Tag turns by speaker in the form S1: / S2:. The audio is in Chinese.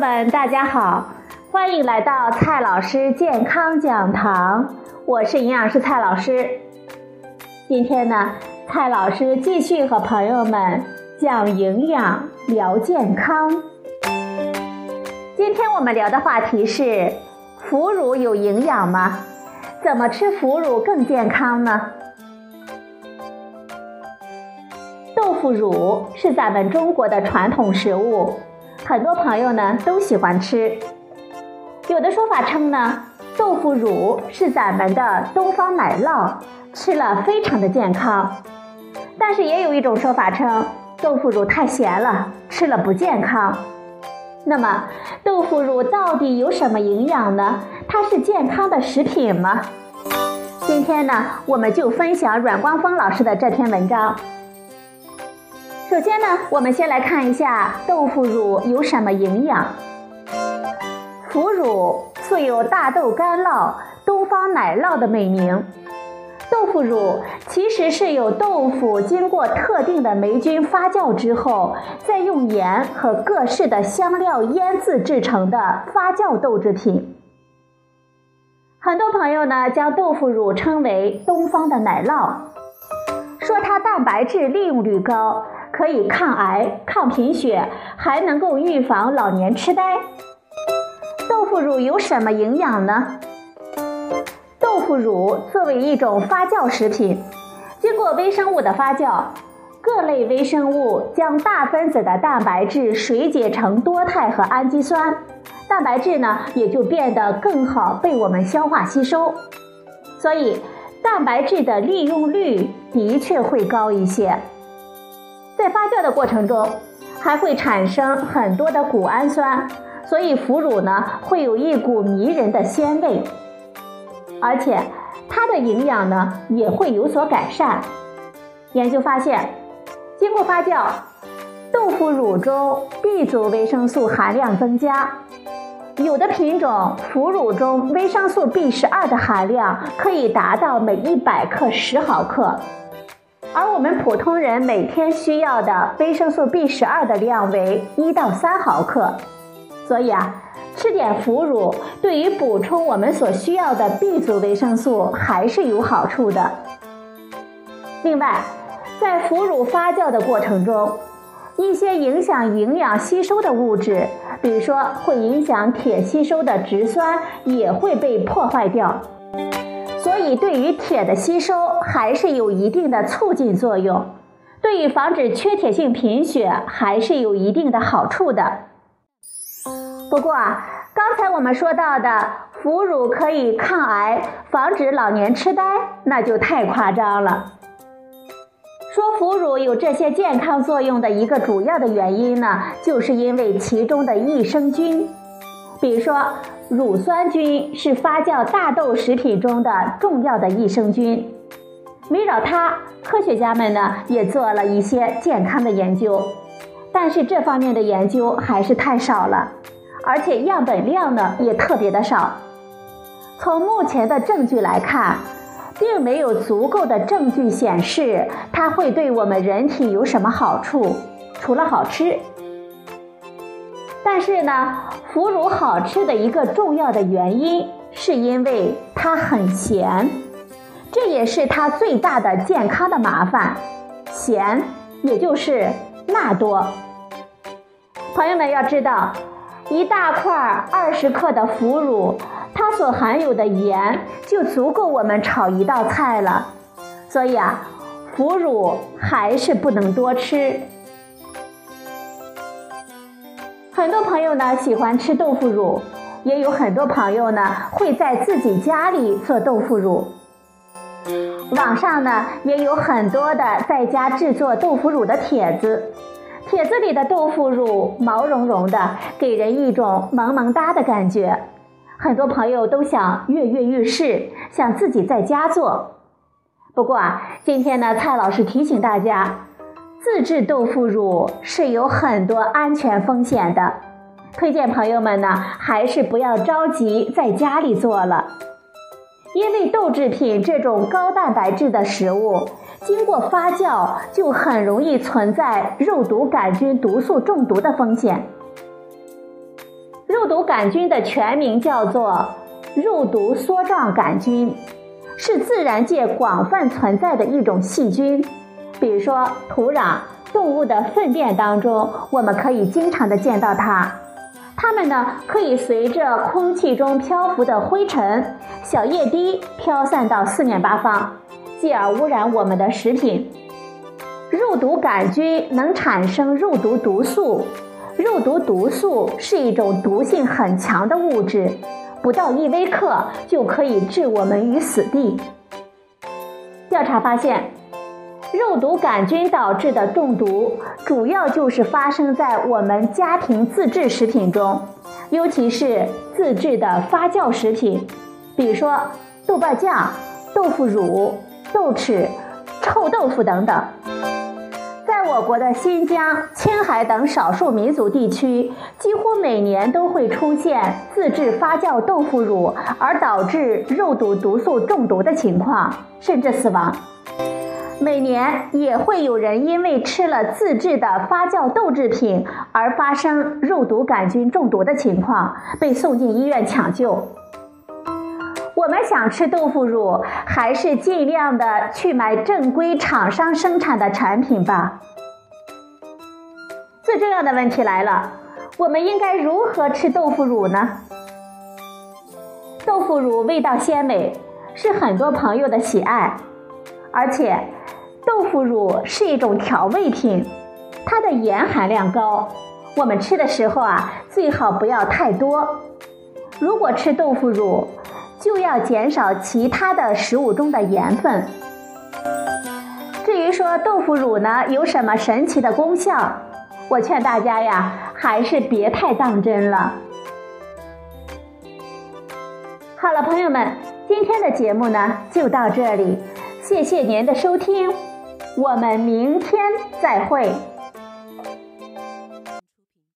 S1: 们，大家好，欢迎来到蔡老师健康讲堂，我是营养师蔡老师。今天呢，蔡老师继续和朋友们讲营养、聊健康。今天我们聊的话题是：腐乳有营养吗？怎么吃腐乳更健康呢？豆腐乳是咱们中国的传统食物。很多朋友呢都喜欢吃，有的说法称呢，豆腐乳是咱们的东方奶酪，吃了非常的健康。但是也有一种说法称，豆腐乳太咸了，吃了不健康。那么，豆腐乳到底有什么营养呢？它是健康的食品吗？今天呢，我们就分享阮光峰老师的这篇文章。首先呢，我们先来看一下豆腐乳有什么营养。腐乳素有大豆干酪、东方奶酪的美名。豆腐乳其实是由豆腐经过特定的霉菌发酵之后，再用盐和各式的香料腌制制成的发酵豆制品。很多朋友呢，将豆腐乳称为东方的奶酪，说它蛋白质利用率高。可以抗癌、抗贫血，还能够预防老年痴呆。豆腐乳有什么营养呢？豆腐乳作为一种发酵食品，经过微生物的发酵，各类微生物将大分子的蛋白质水解成多肽和氨基酸，蛋白质呢也就变得更好被我们消化吸收，所以蛋白质的利用率的确会高一些。在发酵的过程中，还会产生很多的谷氨酸，所以腐乳呢会有一股迷人的鲜味，而且它的营养呢也会有所改善。研究发现，经过发酵，豆腐乳中 B 族维生素含量增加，有的品种腐乳中维生素 B 十二的含量可以达到每一百克十毫克。而我们普通人每天需要的维生素 B 十二的量为一到三毫克，所以啊，吃点腐乳对于补充我们所需要的 B 族维生素还是有好处的。另外，在腐乳发酵的过程中，一些影响营养吸收的物质，比如说会影响铁吸收的植酸，也会被破坏掉。所以，对于铁的吸收还是有一定的促进作用，对于防止缺铁性贫血还是有一定的好处的。不过，刚才我们说到的腐乳可以抗癌、防止老年痴呆，那就太夸张了。说腐乳有这些健康作用的一个主要的原因呢，就是因为其中的益生菌，比如说。乳酸菌是发酵大豆食品中的重要的益生菌，围绕它，科学家们呢也做了一些健康的研究，但是这方面的研究还是太少了，而且样本量呢也特别的少。从目前的证据来看，并没有足够的证据显示它会对我们人体有什么好处，除了好吃。但是呢，腐乳好吃的一个重要的原因，是因为它很咸，这也是它最大的健康的麻烦，咸，也就是钠多。朋友们要知道，一大块二十克的腐乳，它所含有的盐就足够我们炒一道菜了，所以啊，腐乳还是不能多吃。很多朋友呢喜欢吃豆腐乳，也有很多朋友呢会在自己家里做豆腐乳。网上呢也有很多的在家制作豆腐乳的帖子，帖子里的豆腐乳毛茸茸的，给人一种萌萌哒的感觉。很多朋友都想跃跃欲试，想自己在家做。不过啊，今天呢，蔡老师提醒大家。自制豆腐乳是有很多安全风险的，推荐朋友们呢还是不要着急在家里做了，因为豆制品这种高蛋白质的食物，经过发酵就很容易存在肉毒杆菌毒素中毒的风险。肉毒杆菌的全名叫做肉毒梭状杆菌，是自然界广泛存在的一种细菌。比如说，土壤、动物的粪便当中，我们可以经常的见到它。它们呢，可以随着空气中漂浮的灰尘、小液滴飘散到四面八方，继而污染我们的食品。肉毒杆菌能产生肉毒毒素，肉毒毒素是一种毒性很强的物质，不到一微克就可以置我们于死地。调查发现。肉毒杆菌导致的中毒，主要就是发生在我们家庭自制食品中，尤其是自制的发酵食品，比如说豆瓣酱、豆腐乳、豆豉、臭豆腐等等。在我国的新疆、青海等少数民族地区，几乎每年都会出现自制发酵豆腐乳而导致肉毒毒素中毒的情况，甚至死亡。每年也会有人因为吃了自制的发酵豆制品而发生肉毒杆菌中毒的情况，被送进医院抢救。我们想吃豆腐乳，还是尽量的去买正规厂商生产的产品吧。最重要的问题来了，我们应该如何吃豆腐乳呢？豆腐乳味道鲜美，是很多朋友的喜爱，而且。豆腐乳是一种调味品，它的盐含量高，我们吃的时候啊，最好不要太多。如果吃豆腐乳，就要减少其他的食物中的盐分。至于说豆腐乳呢有什么神奇的功效，我劝大家呀，还是别太当真了。好了，朋友们，今天的节目呢就到这里，谢谢您的收听。我们明天再会。